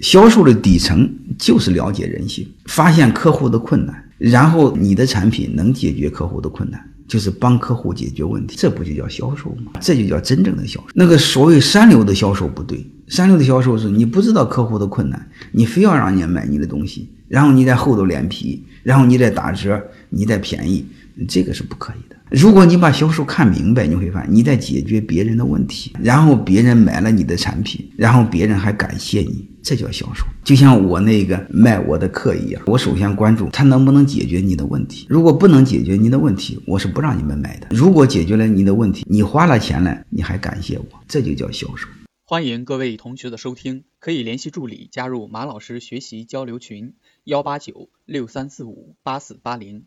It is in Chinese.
销售的底层就是了解人性，发现客户的困难，然后你的产品能解决客户的困难，就是帮客户解决问题，这不就叫销售吗？这就叫真正的销售。那个所谓三流的销售不对，三流的销售是你不知道客户的困难，你非要让人家买你的东西，然后你再厚着脸皮，然后你再打折，你再便宜，这个是不可以的。如果你把销售看明白，你会发现你在解决别人的问题，然后别人买了你的产品，然后别人还感谢你，这叫销售。就像我那个卖我的课一样，我首先关注他能不能解决你的问题。如果不能解决你的问题，我是不让你们买的。如果解决了你的问题，你花了钱了，你还感谢我，这就叫销售。欢迎各位同学的收听，可以联系助理加入马老师学习交流群：幺八九六三四五八四八零。